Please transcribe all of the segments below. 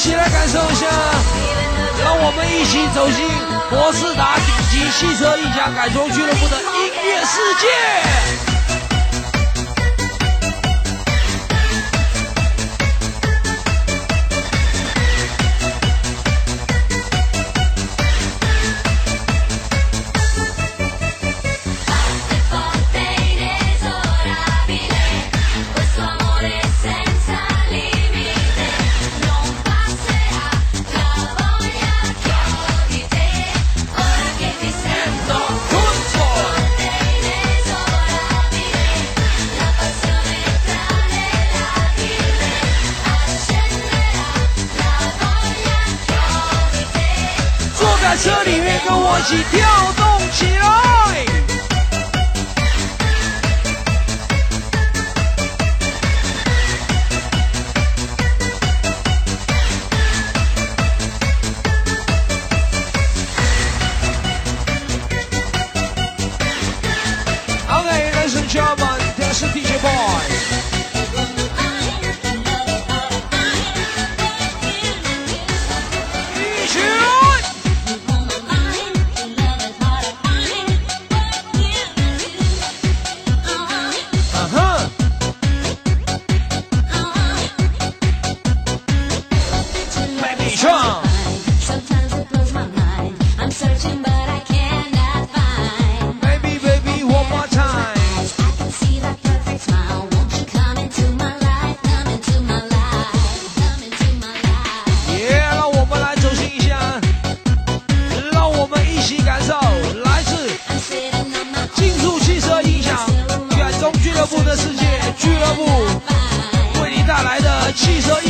一起来感受一下让我们一起走进博士达顶级汽车音响改装俱乐部的音乐世界。俱乐部的世界俱乐部为你带来的汽车音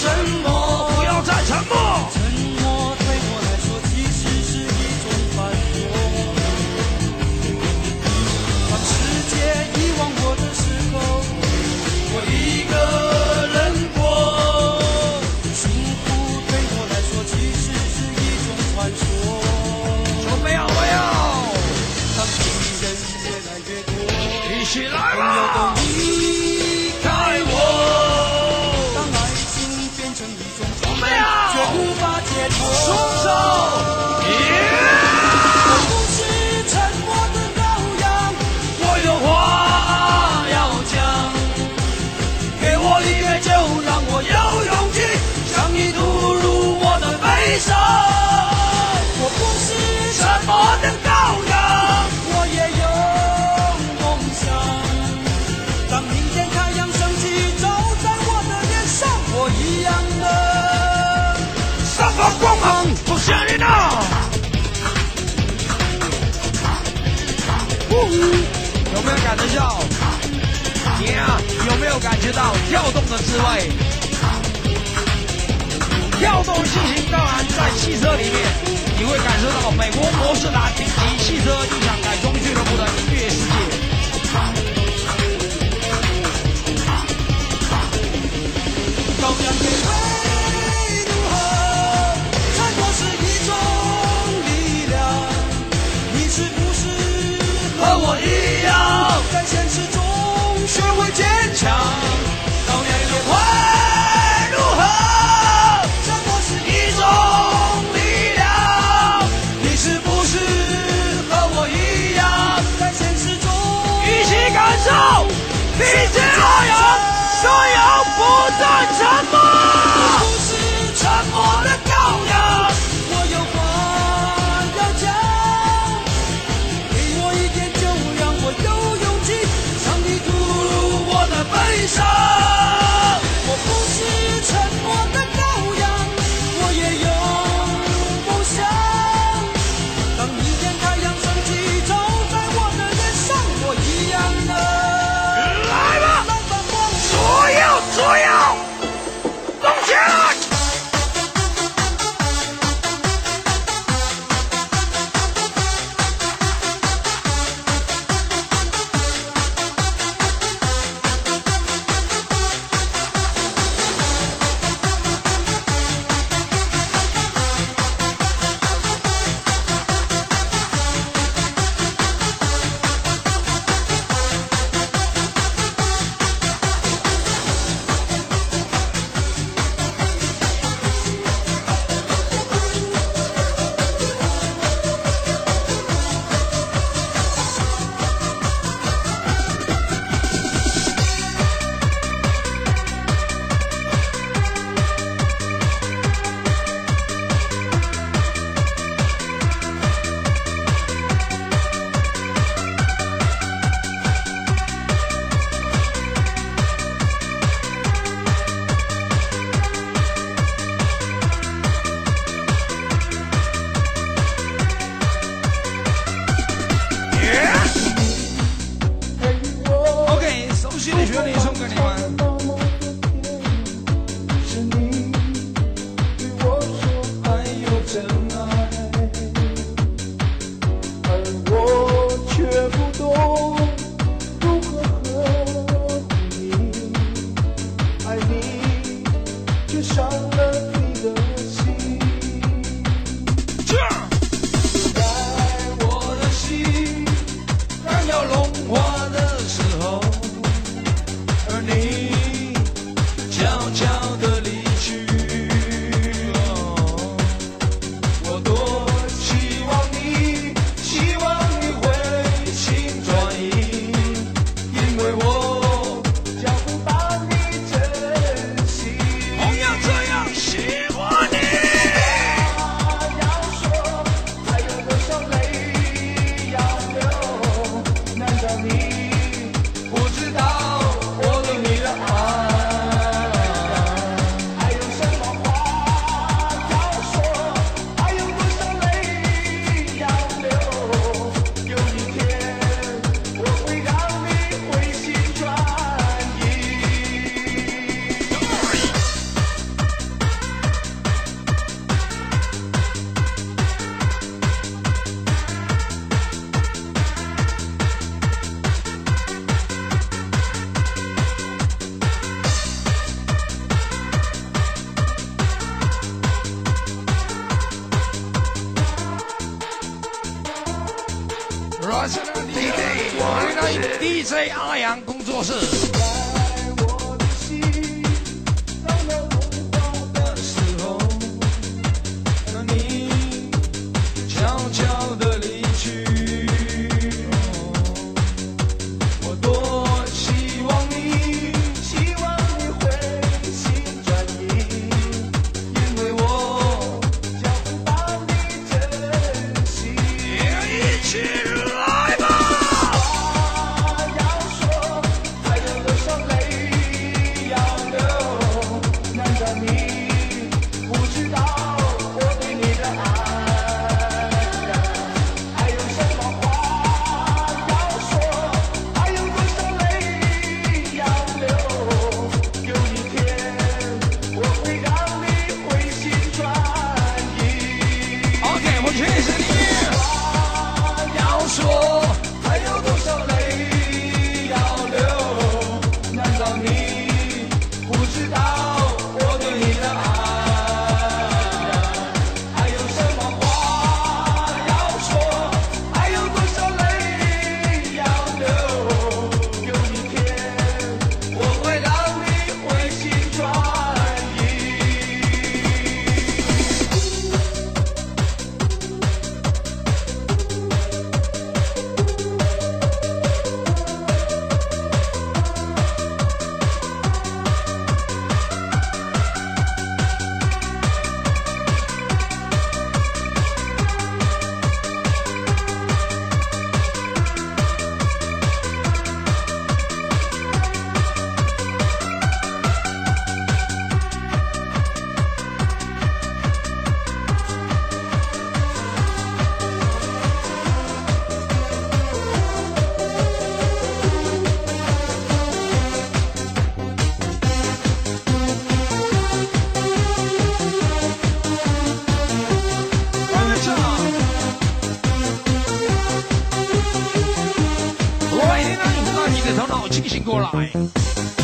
什么陈秀你啊有没有感觉到跳动的滋味？跳动心情当然在汽车里面你会感受到美国博士达顶级汽车音响改装俱乐部的清醒过来。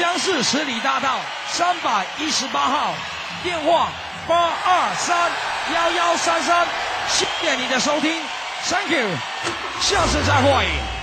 江市十里大道三百一十八号，电话八二三幺幺三三。谢谢你的收听，Thank you，下次再会。